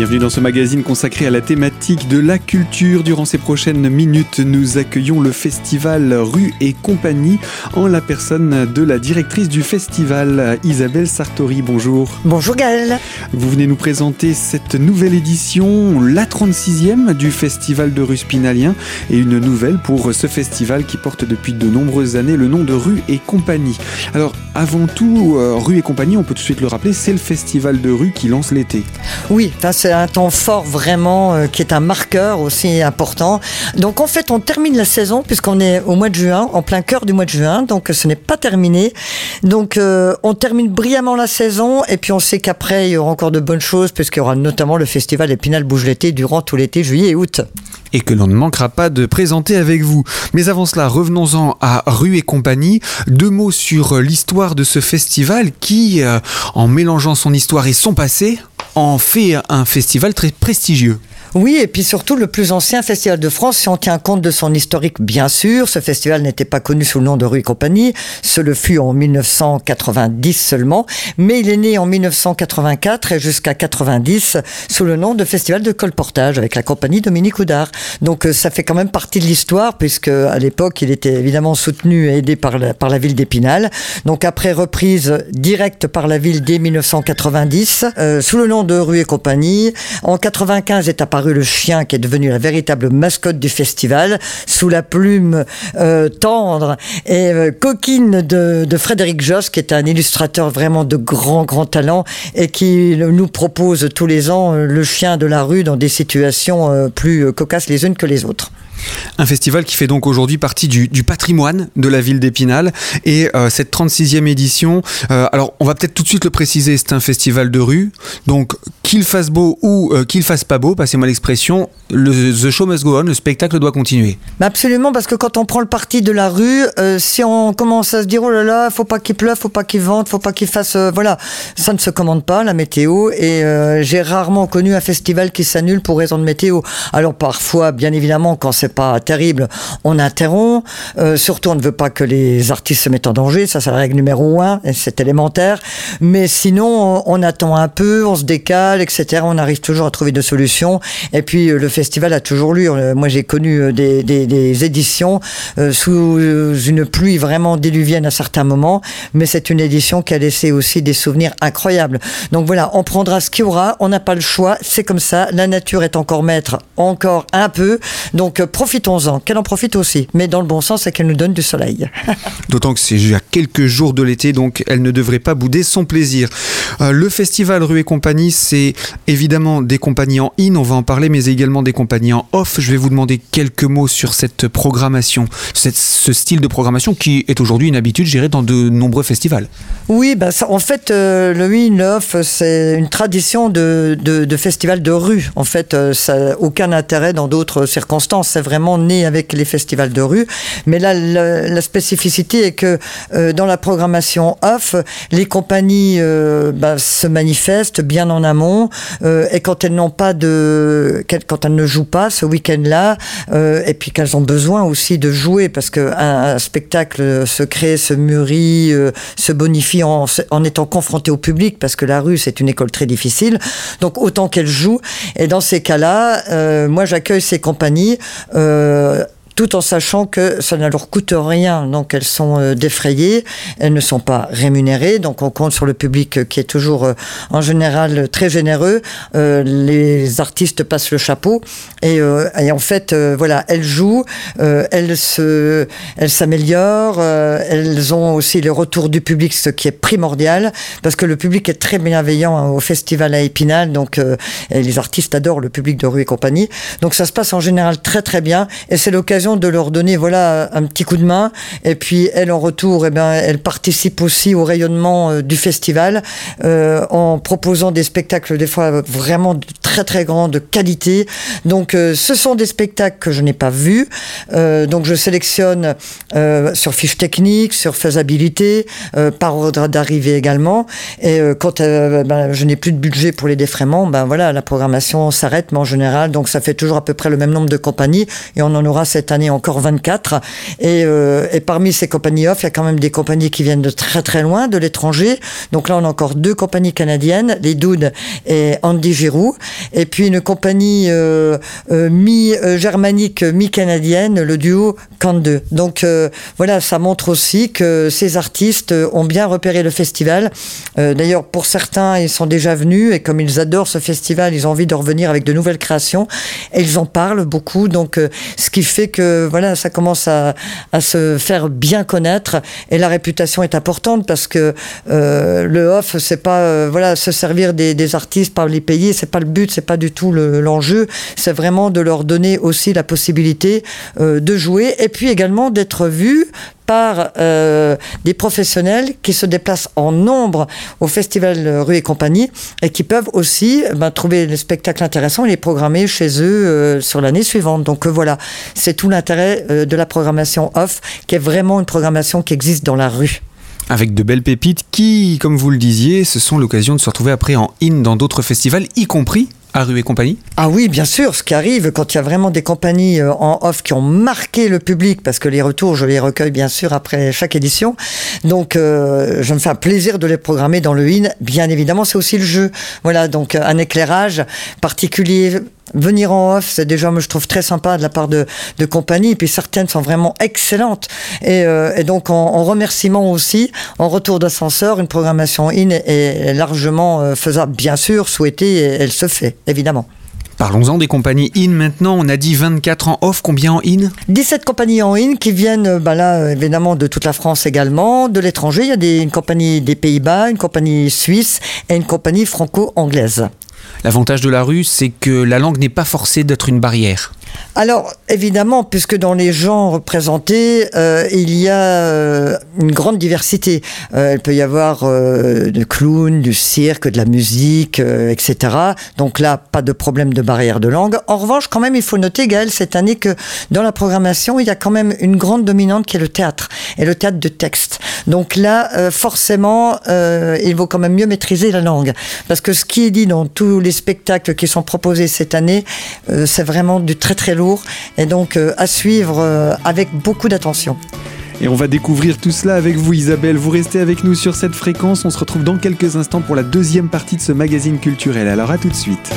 Bienvenue dans ce magazine consacré à la thématique de la culture. Durant ces prochaines minutes, nous accueillons le festival Rue et compagnie en la personne de la directrice du festival, Isabelle Sartori. Bonjour. Bonjour Gaël. Vous venez nous présenter cette nouvelle édition, la 36e du festival de rue Spinalien et une nouvelle pour ce festival qui porte depuis de nombreuses années le nom de Rue et compagnie. Alors, avant tout, euh, Rue et compagnie, on peut tout de suite le rappeler, c'est le festival de rue qui lance l'été. Oui, un temps fort vraiment euh, qui est un marqueur aussi important. Donc en fait, on termine la saison puisqu'on est au mois de juin, en plein cœur du mois de juin, donc ce n'est pas terminé. Donc euh, on termine brillamment la saison et puis on sait qu'après il y aura encore de bonnes choses puisqu'il y aura notamment le festival Épinal Bouge l'été durant tout l'été, juillet et août et que l'on ne manquera pas de présenter avec vous. Mais avant cela, revenons-en à Rue et compagnie. Deux mots sur l'histoire de ce festival qui, euh, en mélangeant son histoire et son passé, en fait un festival très prestigieux. Oui, et puis surtout le plus ancien festival de France, si on tient compte de son historique, bien sûr. Ce festival n'était pas connu sous le nom de Rue et Compagnie. Ce le fut en 1990 seulement. Mais il est né en 1984 et jusqu'à 90 sous le nom de Festival de colportage avec la compagnie Dominique Houdard. Donc euh, ça fait quand même partie de l'histoire puisque à l'époque il était évidemment soutenu et aidé par la, par la ville d'Épinal. Donc après reprise directe par la ville dès 1990 euh, sous le nom de Rue et Compagnie. En 95 est apparu le chien qui est devenu la véritable mascotte du festival, sous la plume euh, tendre et euh, coquine de, Frédéric Joss, qui est un illustrateur vraiment de grand, grand talent et qui nous propose tous les ans euh, le chien de la rue dans des situations plus cocasses les unes que les autres. Un festival qui fait donc aujourd'hui partie du, patrimoine de la ville d'Épinal. Et cette 36e édition, alors on va peut-être tout de suite le préciser, c'est un festival de rue. Donc qu'il fasse beau ou euh, qu'il fasse pas beau, passez-moi l'expression, le The Show must go on, le spectacle doit continuer. Absolument, parce que quand on prend le parti de la rue, euh, si on commence à se dire oh là là, faut pas qu'il pleuve, faut pas qu'il vente, faut pas qu'il fasse, euh, voilà, ça ne se commande pas la météo. Et j'ai rarement connu un festival qui s'annule pour raison de météo. Alors parfois, bien évidemment, quand c'est pas terrible, on interrompt. surtout, on ne veut pas que les artistes se mettent en danger, ça c'est la règle numéro un, c'est élémentaire. Mais sinon, on attend un peu, on se décale etc. On arrive toujours à trouver des solutions. Et puis euh, le festival a toujours lu. Euh, moi, j'ai connu euh, des, éditions sous une pluie vraiment déluvienne à certains moments, mais c'est une édition qui a laissé aussi des souvenirs incroyables. Donc voilà, on prendra ce qu'il y aura. On n'a pas le choix. C'est comme ça. La nature est encore maître, encore un peu. Donc profitons-en. Qu'elle en profite aussi, mais dans le bon sens, c'est qu'elle nous donne du soleil. D'autant que c'est à quelques jours de l'été, donc elle ne devrait pas bouder son plaisir. le festival Rue et compagnie, c'est évidemment des compagnies en in, on va en parler, mais également des compagnies en off. Je vais vous demander quelques mots sur cette programmation, ce style de programmation qui est aujourd'hui une habitude, je dans de nombreux festivals. Oui, bah en fait, euh, le in, off, c'est une tradition de, de, festival de rue. En fait, euh, ça n'a aucun intérêt dans d'autres circonstances. C'est vraiment né avec les festivals de rue. Mais là, la, spécificité est que euh, dans la programmation off, les compagnies bah, se manifestent bien en amont euh, et quand elles n'ont pas de, quand elles ne jouent pas ce week-end-là, euh, et puis qu'elles ont besoin aussi de jouer parce que un, spectacle se crée, se mûrit, euh, se bonifie en, en étant confronté au public parce que la rue c'est une école très difficile. Donc autant qu'elles jouent. Et dans ces cas-là, moi j'accueille ces compagnies euh, tout en sachant que ça ne leur coûte rien. Donc elles sont euh, défrayées, elles ne sont pas rémunérées. Donc on compte sur le public euh, qui est toujours euh, en général très généreux. les artistes passent le chapeau et, en fait voilà, elles jouent, elles se, elles s'améliorent, elles ont aussi le retour du public, ce qui est primordial parce que le public est très bienveillant hein, au festival à Épinal. Donc les artistes adorent le public de rue et compagnie. Donc ça se passe en général très très bien et c'est l'occasion de leur donner voilà un petit coup de main. Et puis elle en retour, et eh bien, elle participe aussi au rayonnement euh, du festival euh, en proposant des spectacles des fois vraiment de très très grande qualité. Donc euh, ce sont des spectacles que je n'ai pas vus. donc je sélectionne sur fiche technique, sur faisabilité, par ordre d'arrivée également. Et quand ben, je n'ai plus de budget pour les défraiements, ben voilà, la programmation s'arrête, mais en général, donc ça fait toujours à peu près le même nombre de compagnies et on en aura cette année année encore 24. Et, et parmi ces compagnies off, il y a quand même des compagnies qui viennent de très très loin, de l'étranger. Donc là, on a encore deux compagnies canadiennes, les Doudes et Andy Giroux. Et puis une compagnie mi-germanique, mi-canadienne, le duo Can 2. Donc voilà, ça montre aussi que ces artistes ont bien repéré le festival. D'ailleurs, pour certains, ils sont déjà venus et comme ils adorent ce festival, ils ont envie de revenir avec de nouvelles créations. Et ils en parlent beaucoup, donc euh, ce qui fait que voilà, ça commence à, se faire bien connaître et la réputation est importante parce que euh, le off, c'est pas euh, voilà se servir des, artistes par les payer, c'est pas le but, c'est pas du tout l'enjeu. c'est vraiment de leur donner aussi la possibilité de jouer et puis également d'être vus par euh, des professionnels qui se déplacent en nombre au Festival Rue et compagnie et qui peuvent aussi ben, trouver les spectacles intéressants et les programmer chez eux euh, sur l'année suivante. Donc euh, voilà, c'est tout l'intérêt de la programmation off, qui est vraiment une programmation qui existe dans la rue avec de belles pépites qui, comme vous le disiez, ce sont l'occasion de se retrouver après en in dans d'autres festivals, y compris à Rue et compagnie? Ah oui, bien sûr. Ce qui arrive quand il y a vraiment des compagnies euh, en off qui ont marqué le public, parce que les retours, je les recueille bien sûr après chaque édition. Donc, euh, je me fais un plaisir de les programmer dans le IN. Bien évidemment, c'est aussi le jeu. Voilà, donc un éclairage particulier venir en off, c'est déjà, je trouve, très sympa de la part de, de compagnies. Et puis certaines sont vraiment excellentes. Et, euh, et donc, en, remerciement aussi, en retour d'ascenseur, une programmation in est, largement euh, faisable, bien sûr, souhaitée, et elle se fait, évidemment. Parlons-en des compagnies in maintenant. On a dit 24 en off. Combien en in? 17 compagnies en in qui viennent bah là, évidemment de toute la France également, de l'étranger. Il y a des, une compagnie des Pays-Bas, une compagnie suisse et une compagnie franco-anglaise. L'avantage de la rue, c'est que la langue n'est pas forcée d'être une barrière. Alors, évidemment, puisque dans les genres représentés, euh, il y a euh, une grande diversité. Euh, il peut y avoir du clown, du cirque, de la musique, etc. Donc là, pas de problème de barrière de langue. En revanche, quand même, il faut noter, Gaël, cette année, que dans la programmation, il y a quand même une grande dominante qui est le théâtre, et le théâtre de texte. Donc là, forcément, il vaut quand même mieux maîtriser la langue. Parce que ce qui est dit dans tous les spectacles qui sont proposés cette année, c'est vraiment du très très lourd et donc euh, à suivre euh, avec beaucoup d'attention. Et on va découvrir tout cela avec vous Isabelle. Vous restez avec nous sur cette fréquence. On se retrouve dans quelques instants pour la deuxième partie de ce magazine culturel. Alors à tout de suite.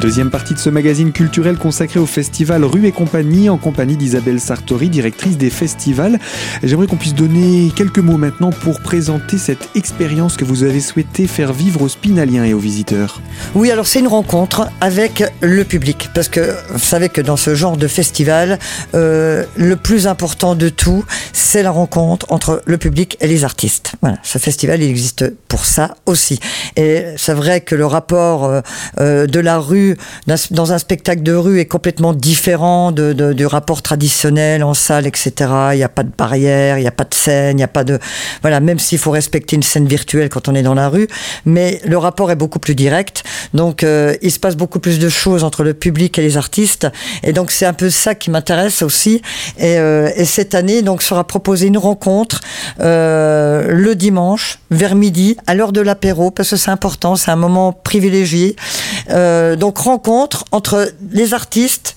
Deuxième partie de ce magazine culturel consacré au festival Rue et compagnie, en compagnie d'Isabelle Sartori, directrice des festivals. J'aimerais qu'on puisse donner quelques mots maintenant pour présenter cette expérience que vous avez souhaité faire vivre aux Spinaliens et aux visiteurs. Oui, alors c'est une rencontre avec le public, parce que vous savez que dans ce genre de festival, euh, le plus important de tout, c'est la rencontre entre le public et les artistes. Voilà, ce festival, il existe pour ça aussi. Et c'est vrai que le rapport euh, euh, de la rue dans un spectacle de rue est complètement différent du rapport traditionnel en salle, etc. Il n'y a pas de barrière, il n'y a pas de scène, il n'y a pas de... Voilà, même s'il faut respecter une scène virtuelle quand on est dans la rue, mais le rapport est beaucoup plus direct. Donc, euh, il se passe beaucoup plus de choses entre le public et les artistes. Et donc, c'est un peu ça qui m'intéresse aussi. Et, euh, et, cette année, donc, sera proposée une rencontre euh, le dimanche vers midi à l'heure de l'apéro parce que c'est important, c'est un moment privilégié. donc, rencontre entre les artistes,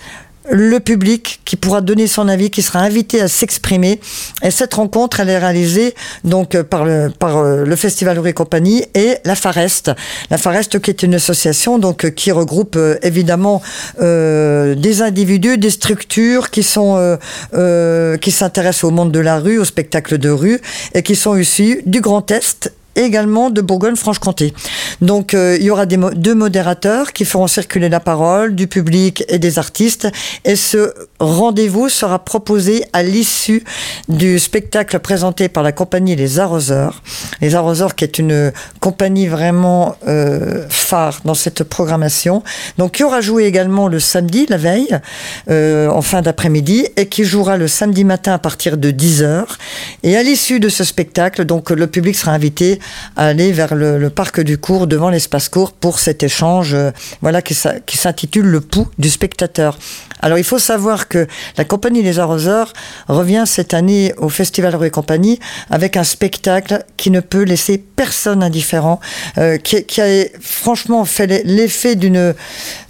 le public qui pourra donner son avis, qui sera invité à s'exprimer. Et cette rencontre, elle est réalisée donc euh, par le, euh, Festival Rue Compagnie et la Farest. La Farest qui est une association donc euh, qui regroupe évidemment des individus, des structures qui s'intéressent au monde de la rue, au spectacle de rue et qui sont issus du Grand Est également de Bourgogne-Franche-Comté. Donc euh, il y aura deux modérateurs qui feront circuler la parole du public et des artistes et ce rendez-vous sera proposé à l'issue du spectacle présenté par la compagnie Les Arroseurs. Les Arroseurs qui est une compagnie vraiment euh, phare dans cette programmation. Donc qui aura joué également le samedi, la veille, euh, en fin d'après-midi et qui jouera le samedi matin à partir de 10h. Et à l'issue de ce spectacle, donc le public sera invité aller vers le, parc du cours devant l'espace court pour cet échange euh, voilà qui s'intitule le pouls du spectateur Alors il faut savoir que la compagnie Les Arroseurs revient cette année au Festival Rue et Compagnie avec un spectacle qui ne peut laisser personne indifférent, euh, qui, a franchement fait l'effet d'une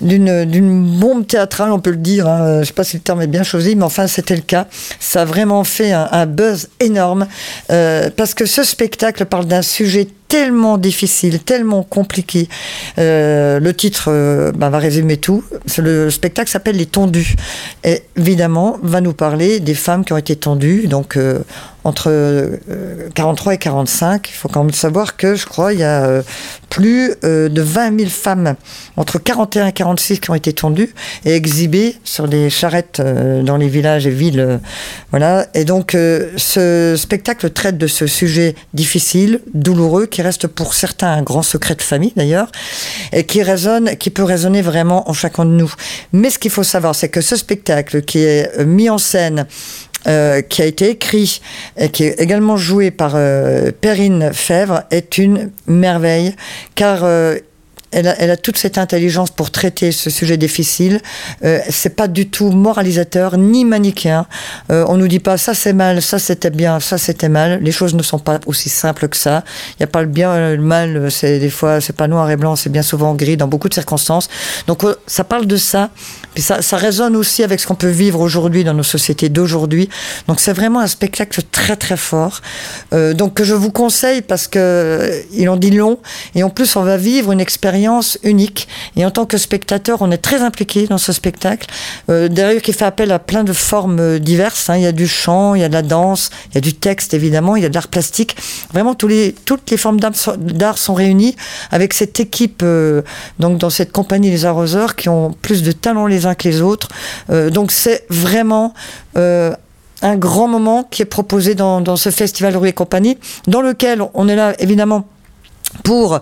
d'une bombe théâtrale, on peut le dire. Hein. Je ne sais pas si le terme est bien choisi, mais enfin c'était le cas. Ça a vraiment fait un, un buzz énorme euh, parce que ce spectacle parle d'un sujet tellement difficile, tellement compliqué. Euh, le titre euh, bah, va résumer tout. Le spectacle s'appelle Les Tondus. Et évidemment, va nous parler des femmes qui ont été tondues, donc euh, entre 43 et 45. Il faut quand même savoir que je crois il y a plus de 20 000 femmes entre 41 et 46 qui ont été tondues et exhibées sur des charrettes dans les villages et villes. voilà. Et donc, ce spectacle traite de ce sujet difficile, douloureux, qui reste pour certains un grand secret de famille d'ailleurs, et qui résonne, qui peut résonner vraiment en chacun de nous. Mais ce qu'il faut savoir, c'est que ce spectacle qui est mis en scène euh, qui a été écrit et qui est également joué par euh, Perrine Fèvre est une merveille. Car euh, elle a, toute cette intelligence pour traiter ce sujet difficile. Euh, c'est pas du tout moralisateur ni manichéen. Euh, on nous dit pas ça c'est mal, ça c'était bien, ça c'était mal. Les choses ne sont pas aussi simples que ça. Il n'y a pas le bien, le mal. C'est des fois c'est pas noir et blanc, c'est bien souvent gris dans beaucoup de circonstances. Donc euh, ça parle de ça. Puis ça, ça résonne aussi avec ce qu'on peut vivre aujourd'hui dans nos sociétés d'aujourd'hui. Donc c'est vraiment un spectacle très très fort. Euh, donc que je vous conseille parce que euh, il en dit long et en plus on va vivre une expérience unique. Et en tant que spectateur, on est très impliqué dans ce spectacle. Euh, D'ailleurs, qui fait appel à plein de formes euh, diverses. Hein. Il y a du chant, il y a de la danse, il y a du texte évidemment, il y a de l'art plastique. Vraiment, tous les, toutes les formes d'art sont réunies avec cette équipe, euh, donc dans cette compagnie Les Arroseurs, qui ont plus de talents les uns que les autres. Euh, donc c'est vraiment un grand moment qui est proposé dans, dans ce festival Rue et compagnie, dans lequel on est là évidemment pour,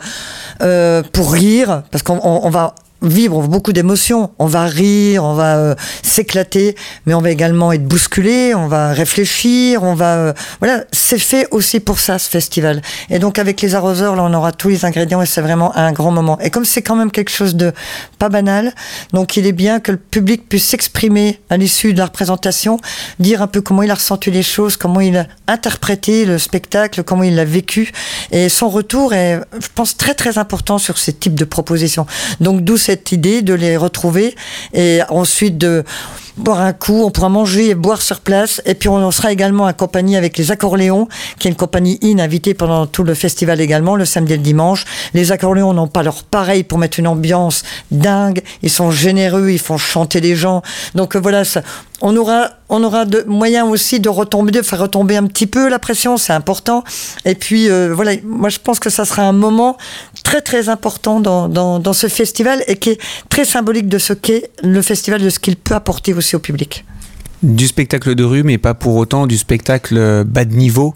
euh, pour rire, parce qu'on va vivre beaucoup d'émotions. On va rire, on va euh, s'éclater, mais on va également être bousculé, on va réfléchir, on va... Euh, voilà, c'est fait aussi pour ça, ce festival. Et donc avec les arroseurs, là, on aura tous les ingrédients et c'est vraiment un grand moment. Et comme c'est quand même quelque chose de pas banal, donc il est bien que le public puisse s'exprimer à l'issue de la représentation, dire un peu comment il a ressenti les choses, comment il a interprété le spectacle, comment il l'a vécu. Et son retour est, je pense, très très important sur ces types de propositions. Donc d'où cette idée de les retrouver et ensuite de boire un coup, on pourra manger et boire sur place. Et puis on sera également accompagné avec les Accorléons, qui est une compagnie in invitée pendant tout le festival également, le samedi et le dimanche. Les Accorléons n'ont pas leur pareil pour mettre une ambiance dingue. Ils sont généreux, ils font chanter les gens. Donc voilà, ça, on aura, on aura de moyens aussi de faire retomber un petit peu la pression, c'est important. Et puis euh, voilà, moi je pense que ça sera un moment très très important dans, dans, dans ce festival et qui est très symbolique de ce qu'est le festival, de ce qu'il peut apporter aussi au public du spectacle de rue, mais pas pour autant du spectacle bas de niveau,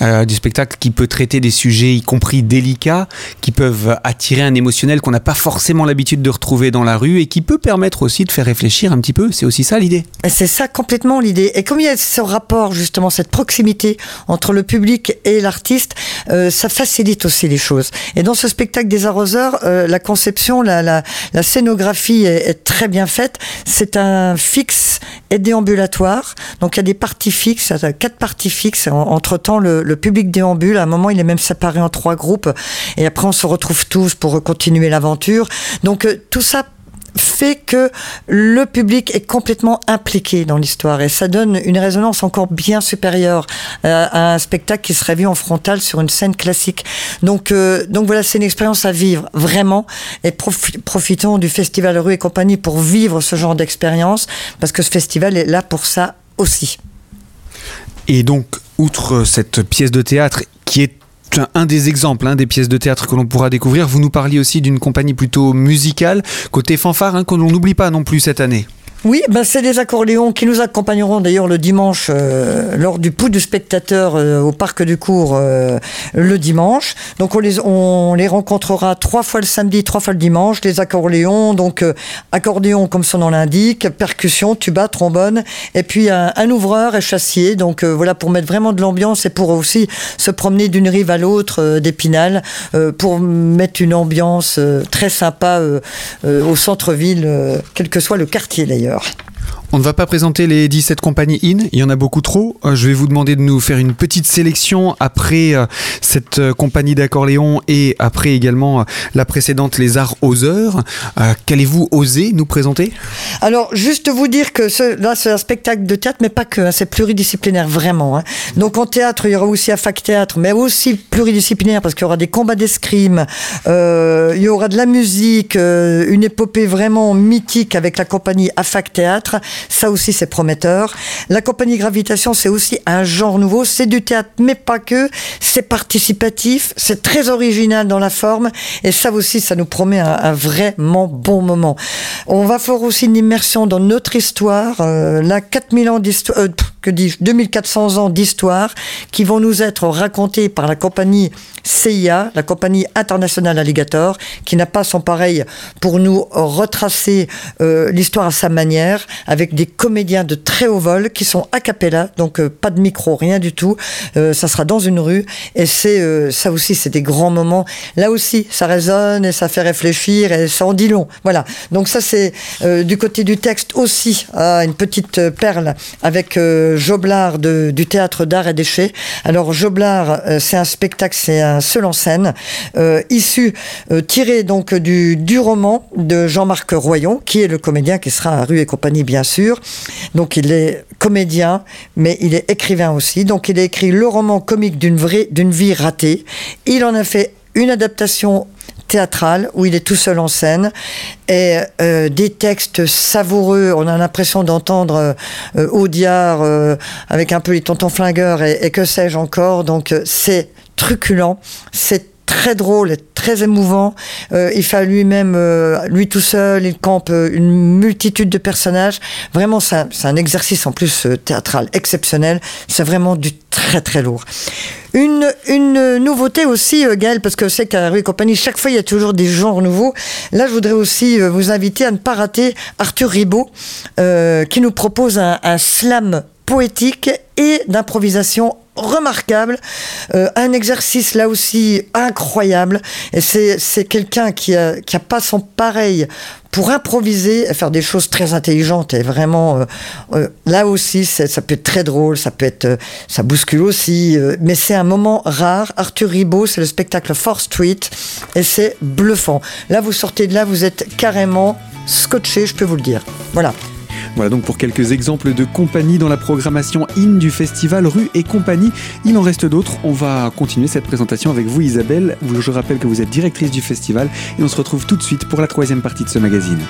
euh, du spectacle qui peut traiter des sujets, y compris délicats, qui peuvent attirer un émotionnel qu'on n'a pas forcément l'habitude de retrouver dans la rue et qui peut permettre aussi de faire réfléchir un petit peu. C'est aussi ça l'idée. C'est ça complètement l'idée. Et comme il y a ce rapport, justement, cette proximité entre le public et l'artiste, euh, ça facilite aussi les choses. Et dans ce spectacle des arroseurs, euh, la conception, la, la, scénographie est, est, très bien faite. C'est un fixe et donc il y a des parties fixes, quatre parties fixes. Entre temps, le, public déambule. À un moment, il est même séparé en trois groupes. Et après, on se retrouve tous pour continuer l'aventure. Donc euh, tout ça fait que le public est complètement impliqué dans l'histoire et ça donne une résonance encore bien supérieure euh, à un spectacle qui serait vu en frontal sur une scène classique. Donc, euh, donc voilà, c'est une expérience à vivre vraiment et profitons du festival Rue et compagnie pour vivre ce genre d'expérience parce que ce festival est là pour ça aussi. Et donc, outre cette pièce de théâtre qui est un des exemples, hein, des pièces de théâtre que l'on pourra découvrir. Vous nous parliez aussi d'une compagnie plutôt musicale, côté fanfare, hein, que l'on n'oublie pas non plus cette année. Oui, ben c'est des accordéons qui nous accompagneront d'ailleurs le dimanche euh, lors du pouls du spectateur euh, au parc du cours euh, le dimanche. Donc on les, on les rencontrera trois fois le samedi, trois fois le dimanche. Les accordéons, donc accordéon comme son nom l'indique, percussion, tuba, trombone, et puis un, un ouvreur et chassier. Donc voilà pour mettre vraiment de l'ambiance et pour aussi se promener d'une rive à l'autre d'Épinal pour mettre une ambiance très sympa au centre-ville, quel que soit le quartier d'ailleurs ailleurs. On ne va pas présenter les 17 compagnies in, il y en a beaucoup trop. Euh, je vais vous demander de nous faire une petite sélection après euh, cette euh, compagnie d'accordéon et après également la précédente Les Arts aux. Qu'allez-vous oser nous présenter? Alors, juste vous dire que ce, là, c'est un spectacle de théâtre, mais pas que, hein, c'est pluridisciplinaire vraiment. Hein. Donc en théâtre, il y aura aussi un fac théâtre, mais aussi pluridisciplinaire parce qu'il y aura des combats d'escrime, il y aura de la musique, une épopée vraiment mythique avec la compagnie AFAC Théâtre. Ça aussi, c'est prometteur. La compagnie Gravitation, c'est aussi un genre nouveau. C'est du théâtre, mais pas que. C'est participatif. C'est très original dans la forme. Et ça aussi, ça nous promet un, vraiment bon moment. On va faire aussi une immersion dans notre histoire. Euh, là, 4000 ans d'histoire, euh, que dis 2400 ans d'histoire qui vont nous être racontés par la compagnie CIA, la compagnie internationale Alligator, qui n'a pas son pareil pour nous retracer euh, l'histoire à sa manière, avec des comédiens de très haut vol qui sont a cappella, donc euh, pas de micro, rien du tout. Euh, ça sera dans une rue, et c'est ça aussi, c'est des grands moments. Là aussi, ça résonne et ça fait réfléchir et ça en dit long. Voilà. Donc ça, c'est du côté du texte aussi une petite perle avec Joblard du théâtre d'art et déchets. Alors Joblard, c'est un spectacle, c'est un seul en scène, euh, issu, euh, tiré donc du, du roman de Jean-Marc Royon, qui est le comédien qui sera à Rue et compagnie, bien sûr. Donc il est comédien, mais il est écrivain aussi. Donc il a écrit le roman comique d'une vie ratée. Il en a fait une adaptation théâtrale où il est tout seul en scène et euh, des textes savoureux. On a l'impression d'entendre euh, Audiard avec un peu les tontons flingueurs et, et que sais-je encore. Donc c'est truculent, c'est très drôle très émouvant. Euh, il fait lui-même, euh, lui tout seul, il campe euh, une multitude de personnages. Vraiment, c'est un, exercice en plus théâtral exceptionnel. C'est vraiment du très très lourd. Une, une nouveauté aussi, Gaël, parce que c'est qu'à Rue Compagnie, chaque fois il y a toujours des genres nouveaux. Là, je voudrais aussi vous inviter à ne pas rater Arthur Ribot, qui nous propose un slam poétique et d'improvisation remarquable, euh, un exercice là aussi incroyable. Et c'est quelqu'un qui a, qui a pas son pareil pour improviser faire des choses très intelligentes et vraiment euh, euh, là aussi ça peut être très drôle, ça peut être ça bouscule aussi, mais c'est un moment rare. Arthur Ribot, c'est le spectacle Fourth Street et c'est bluffant. Là vous sortez de là, vous êtes carrément scotché, je peux vous le dire. Voilà. Voilà donc pour quelques exemples de compagnies dans la programmation IN du festival Rue et compagnie. Il en reste d'autres. On va continuer cette présentation avec vous Isabelle. Je rappelle que vous êtes directrice du festival et on se retrouve tout de suite pour la troisième partie de ce magazine.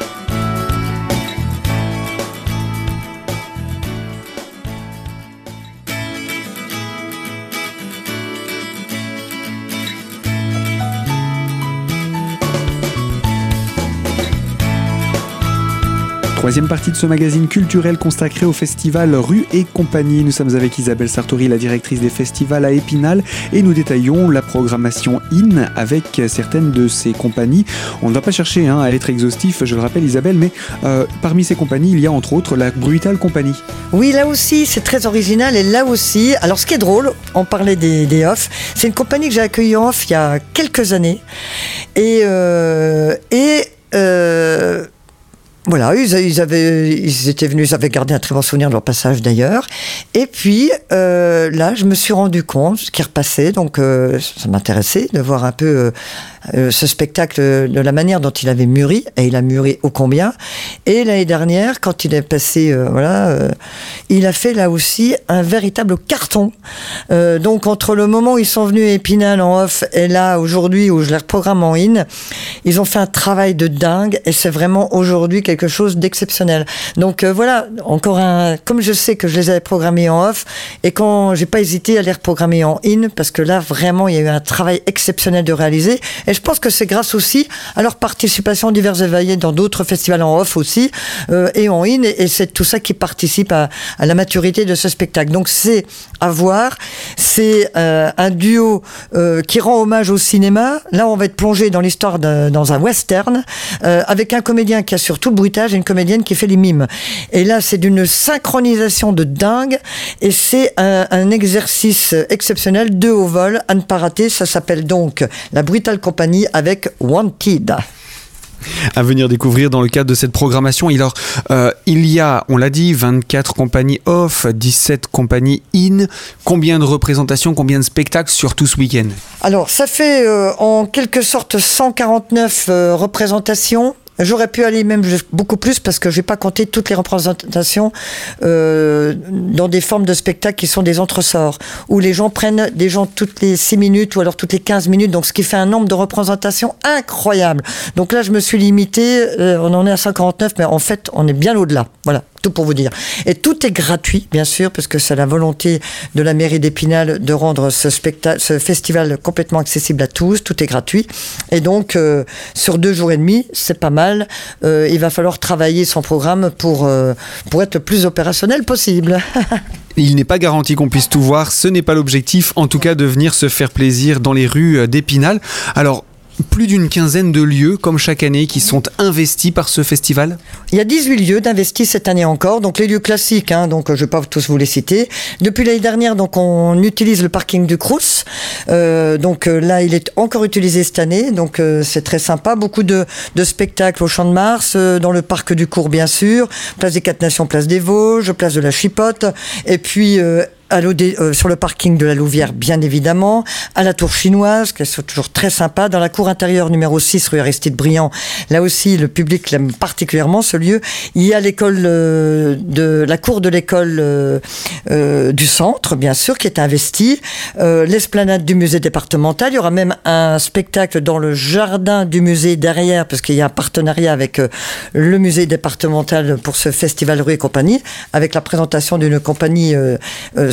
Troisième partie de ce magazine culturel consacré au festival Rue et compagnie. Nous sommes avec Isabelle Sartori, la directrice des festivals à Épinal, et nous détaillons la programmation IN avec certaines de ces compagnies. On ne va pas chercher hein, à être exhaustif, je le rappelle Isabelle, mais euh, parmi ces compagnies, il y a entre autres la Brutal Company. Oui, là aussi, c'est très original, et là aussi, alors ce qui est drôle, on parlait des, des off, c'est une compagnie que j'ai accueillie en off il y a quelques années, et, euh, et euh, voilà, ils, avaient, ils étaient venus, ils avaient gardé un très bon souvenir de leur passage d'ailleurs. Et puis euh, là, je me suis rendu compte, ce qui repassait, donc euh, ça m'intéressait de voir un peu euh, ce spectacle de la manière dont il avait mûri, et il a mûri ô combien. Et l'année dernière, quand il est passé, voilà, il a fait là aussi un véritable carton. donc entre le moment où ils sont venus à Épinal en off et là aujourd'hui où je les reprogramme en in, ils ont fait un travail de dingue et c'est vraiment aujourd'hui quelque chose d'exceptionnel. Donc voilà, encore un, comme je sais que je les avais programmés en off et quand j'ai pas hésité à les reprogrammer en in parce que là vraiment il y a eu un travail exceptionnel de réaliser. Et je pense que c'est grâce aussi à leur participation diverses et variées dans d'autres festivals en off aussi euh, et en in. Et, c'est tout ça qui participe à, la maturité de ce spectacle. Donc c'est à voir. C'est euh, un duo euh, qui rend hommage au cinéma. Là, on va être plongé dans l'histoire dans un western avec un comédien qui assure tout le bruitage et une comédienne qui fait les mimes. Et là, c'est d'une synchronisation de dingue et c'est un, un exercice exceptionnel de haut vol à ne pas rater. Ça s'appelle donc la brutale compagnie avec Wanted. à venir découvrir dans le cadre de cette programmation. Alors, euh, il y a, on l'a dit, 24 compagnies off, 17 compagnies in. Combien de représentations, combien de spectacles sur tout ce week-end? Alors, ça fait euh, en quelque sorte 149 euh, représentations J'aurais pu aller même beaucoup plus parce que je n'ai pas compté toutes les représentations euh, dans des formes de spectacles qui sont des entresorts, où les gens prennent des gens toutes les 6 minutes ou alors toutes les 15 minutes, donc ce qui fait un nombre de représentations incroyable. Donc là, je me suis limité, euh, on en est à 149, mais en fait, on est bien au-delà. Voilà tout pour vous dire. Et tout est gratuit, bien sûr, parce que c'est la volonté de la mairie d'Épinal de rendre ce, spectacle, ce festival complètement accessible à tous. Tout est gratuit. Et donc, euh, sur deux jours et demi, c'est pas mal. Euh, il va falloir travailler son programme pour, euh, pour être le plus opérationnel possible. Il n'est pas garanti qu'on puisse tout voir, ce n'est pas l'objectif, en tout cas de venir se faire plaisir dans les rues d'Épinal. Alors, plus d'une quinzaine de lieux, comme chaque année, qui sont investis par ce festival Il y a 18 lieux d'investis cette année encore, donc les lieux classiques, hein, donc je ne vais pas tous vous les citer. Depuis l'année dernière, donc on utilise le parking du Crous, euh, donc euh, là il est encore utilisé cette année, donc euh, c'est très sympa. Beaucoup de, de, spectacles au Champ de Mars, dans le parc du Cours bien sûr, place des Quatre Nations, place des Vosges, place de la Chipote, et puis euh, sur le parking de la Louvière, bien évidemment, à la tour chinoise, qui est toujours très sympa, dans la cour intérieure numéro 6, rue Aristide Briand. Là aussi, le public l'aime particulièrement, ce lieu. Il y a l'école euh, de la cour de l'école euh, du centre, bien sûr, qui est investie. L'esplanade du musée départemental. Il y aura même un spectacle dans le jardin du musée derrière, parce qu'il y a un partenariat avec le musée départemental pour ce festival rue et compagnie, avec la présentation d'une compagnie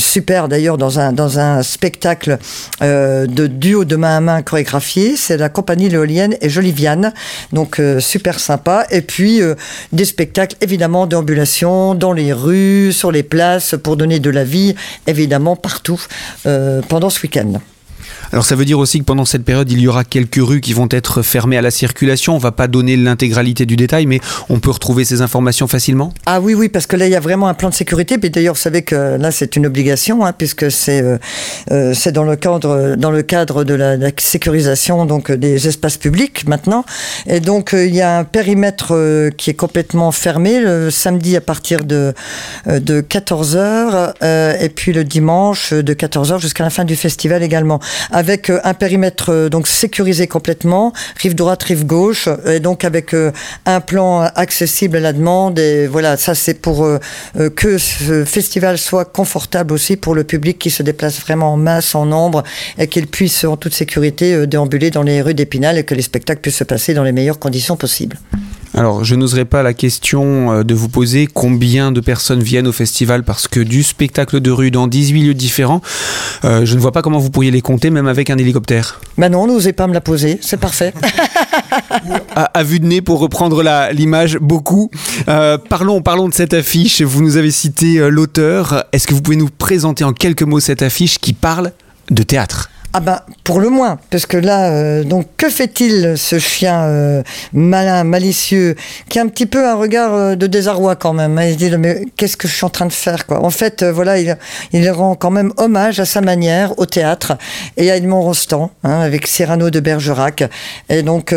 super d'ailleurs dans un, spectacle euh, de duo de main à main chorégraphié. C'est la compagnie Léolienne et Joliviane. Donc euh, super sympa. Et puis euh, des spectacles évidemment d'ambulation dans les rues, sur les places pour donner de la vie évidemment partout pendant ce week-end. Alors ça veut dire aussi que pendant cette période, il y aura quelques rues qui vont être fermées à la circulation. On va pas donner l'intégralité du détail, mais on peut retrouver ces informations facilement Ah oui, oui, parce que là, il y a vraiment un plan de sécurité. Puis d'ailleurs, vous savez que là, c'est une obligation, hein, puisque c'est euh, euh, c'est dans, le cadre, dans le cadre de la, sécurisation donc, des espaces publics maintenant. Et donc, euh, il y a un périmètre qui est complètement fermé le samedi à partir de, de 14h et puis le dimanche de 14h jusqu'à la fin du festival également avec euh, un périmètre euh, donc sécurisé complètement, rive droite, rive gauche, et donc avec euh, un plan accessible à la demande. Et voilà, ça c'est pour que ce festival soit confortable aussi pour le public qui se déplace vraiment en masse, en nombre, et qu'il puisse en toute sécurité déambuler dans les rues d'Épinal et que les spectacles puissent se passer dans les meilleures conditions possibles. Alors, je n'oserais pas la question euh, de vous poser combien de personnes viennent au festival parce que du spectacle de rue dans 18 lieux différents, euh, je ne vois pas comment vous pourriez les compter même avec un hélicoptère. Ben non, n'osez pas me la poser, c'est parfait. à, vue de nez, pour reprendre l'image, beaucoup. Euh, parlons, parlons de cette affiche. Vous nous avez cité l'auteur. Est-ce que vous pouvez nous présenter en quelques mots cette affiche qui parle de théâtre? Ah ben, pour le moins, parce que là, euh, donc, que fait-il, ce chien euh, malin, malicieux, qui a un petit peu un regard euh, de désarroi quand même. Hein. Il se dit, mais qu'est-ce que je suis en train de faire, quoi En fait, voilà, il, il rend quand même hommage à sa manière au théâtre et à Edmond Rostand, hein, avec Cyrano de Bergerac. Et donc,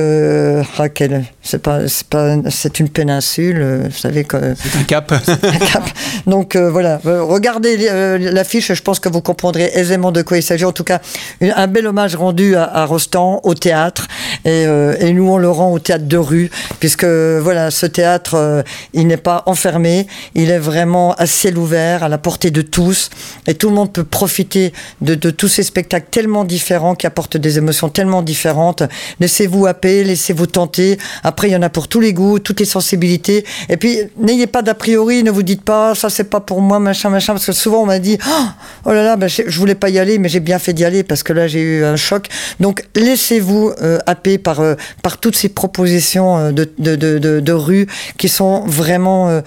Raquel, c'est pas, c'est pas, c'est une péninsule, vous savez que. C'est un cap. un cap. Donc voilà, regardez l'affiche, je pense que vous comprendrez aisément de quoi il s'agit. En tout cas, un bel hommage rendu à, Rostand, au théâtre, euh, et, nous on le rend au théâtre de rue, puisque voilà, ce théâtre, euh, il n'est pas enfermé, il est vraiment à ciel ouvert, à la portée de tous, et tout le monde peut profiter de, tous ces spectacles tellement différents, qui apportent des émotions tellement différentes. Laissez-vous happer, laissez-vous tenter. Après, il y en a pour tous les goûts, toutes les sensibilités. Et puis, n'ayez pas d'a priori, ne vous dites pas, ça c'est pas pour moi, machin, machin, parce que souvent on m'a dit, oh, oh là là, ben, je voulais pas y aller, mais j'ai bien fait d'y aller parce que là j'ai eu un choc. Donc laissez-vous euh, happer par, euh, par toutes ces propositions euh, de, de, de, rue qui sont vraiment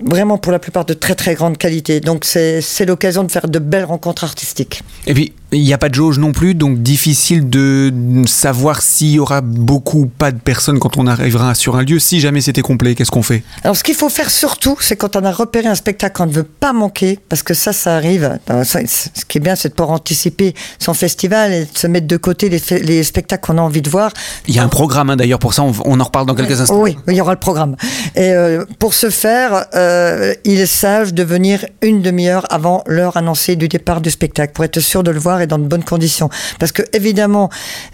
vraiment pour la plupart de très très grande qualité. Donc c'est l'occasion de faire de belles rencontres artistiques. Et puis Il n'y a pas de jauge non plus, donc difficile de savoir s'il y aura beaucoup ou pas de personnes quand on arrivera sur un lieu. Si jamais c'était complet, qu'est-ce qu'on fait? Alors, ce qu'il faut faire surtout, c'est quand on a repéré un spectacle qu'on ne veut pas manquer, parce que ça, ça arrive. Ce qui est bien, c'est de pouvoir anticiper son festival et de se mettre de côté les, spectacles qu'on a envie de voir. Il y a un programme hein, d'ailleurs pour ça, on, en reparle dans quelques instants. Oui, il y aura le programme. Et euh, pour ce faire, euh, il est sage de venir une demi-heure avant l'heure annoncée du départ du spectacle, pour être sûr de le voir dans de bonnes conditions. Parce que évidemment,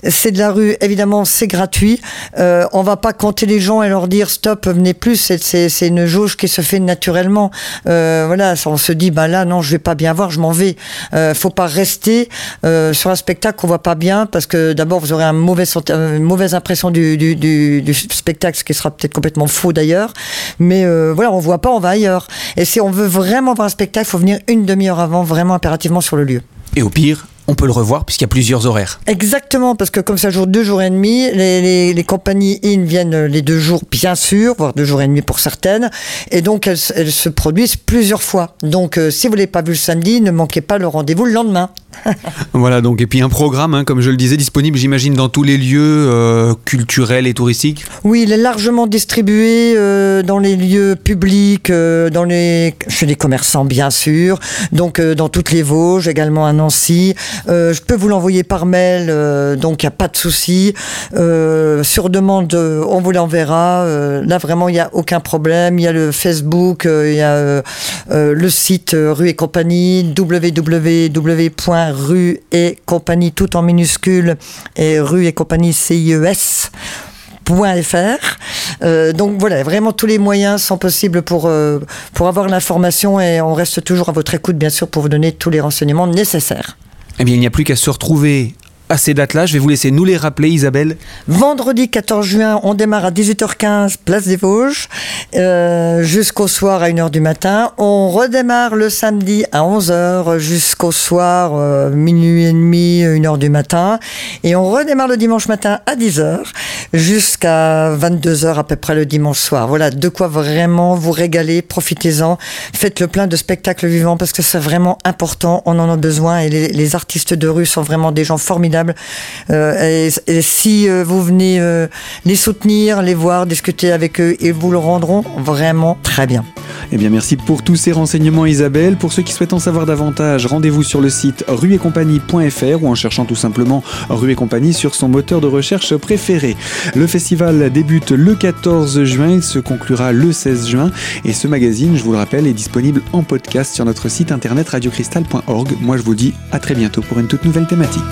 c'est de la rue, évidemment, c'est gratuit. Euh, on va pas compter les gens et leur dire stop, venez plus. C'est une jauge qui se fait naturellement. Euh, voilà, on se dit bah là non, je vais pas bien voir, je m'en vais. Euh, faut pas rester euh, sur un spectacle qu'on voit pas bien parce que d'abord vous aurez une mauvaise impression du spectacle, ce qui sera peut-être complètement faux d'ailleurs. Mais euh, voilà, on voit pas, on va ailleurs. Et si on veut vraiment voir un spectacle, il faut venir une demi-heure avant, vraiment impérativement sur le lieu. Et au pire, on peut le revoir puisqu'il y a plusieurs horaires. Exactement, parce que comme ça joue deux jours et demi, les, compagnies in viennent les deux jours, bien sûr, voire deux jours et demi pour certaines, et donc elles, se produisent plusieurs fois. Donc euh, si vous ne l'avez pas vu le samedi, ne manquez pas le rendez-vous le lendemain. voilà, donc, et puis un programme, hein, comme je le disais, disponible, j'imagine, dans tous les lieux euh, culturels et touristiques Oui, il est largement distribué euh, dans les lieux publics, dans les, chez les commerçants, bien sûr, donc dans toutes les Vosges, également à Nancy, euh, je peux vous l'envoyer par mail, euh, donc il n'y a pas de souci. Euh, sur demande, on vous l'enverra. là, vraiment, il n'y a aucun problème. Il y a le Facebook, il y a le site Rue et compagnie, www.rue et compagnie, tout en minuscule, et Rue et compagnie CIES. Euh, donc voilà, vraiment tous les moyens sont possibles pour, pour avoir l'information et on reste toujours à votre écoute bien sûr pour vous donner tous les renseignements nécessaires. Eh bien, il n'y a plus qu'à se retrouver à ces dates-là. Je vais vous laisser nous les rappeler, Isabelle. Vendredi 14 juin, on démarre à 18h15, place des Vosges, euh, jusqu'au soir à 1h du matin. On redémarre le samedi à 11h jusqu'au soir, euh, minuit et demi, 1h du matin. Et on redémarre le dimanche matin à 10h jusqu'à 22h à peu près le dimanche soir. Voilà, de quoi vraiment vous régaler, profitez-en. Faites le plein de spectacles vivants parce que c'est vraiment important, on en a besoin et les artistes de rue sont vraiment des gens formidables euh, si euh, vous venez euh, les soutenir, les voir, discuter avec eux, et vous le rendront vraiment très bien. Eh bien, merci pour tous ces renseignements, Isabelle. Pour ceux qui souhaitent en savoir davantage, rendez-vous sur le site rueetcompagnie.fr ou en cherchant tout simplement Rue et Compagnie sur son moteur de recherche préféré. Le festival débute le 14 juin, il se conclura le 16 juin et ce magazine, je vous le rappelle, est disponible en podcast sur notre site internet radiocristal.org. Moi, je vous dis à très bientôt pour une toute nouvelle thématique.